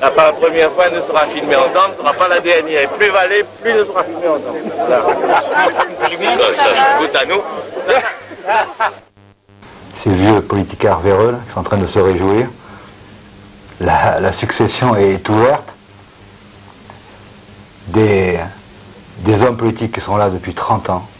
La première fois, nous sera filmée ensemble, ce ne sera pas la dernière. Plus valait, plus nous sera filmé ensemble. Ces vieux politicards véreux qui sont en train de se réjouir. La, la succession est ouverte. Des, des hommes politiques qui sont là depuis 30 ans.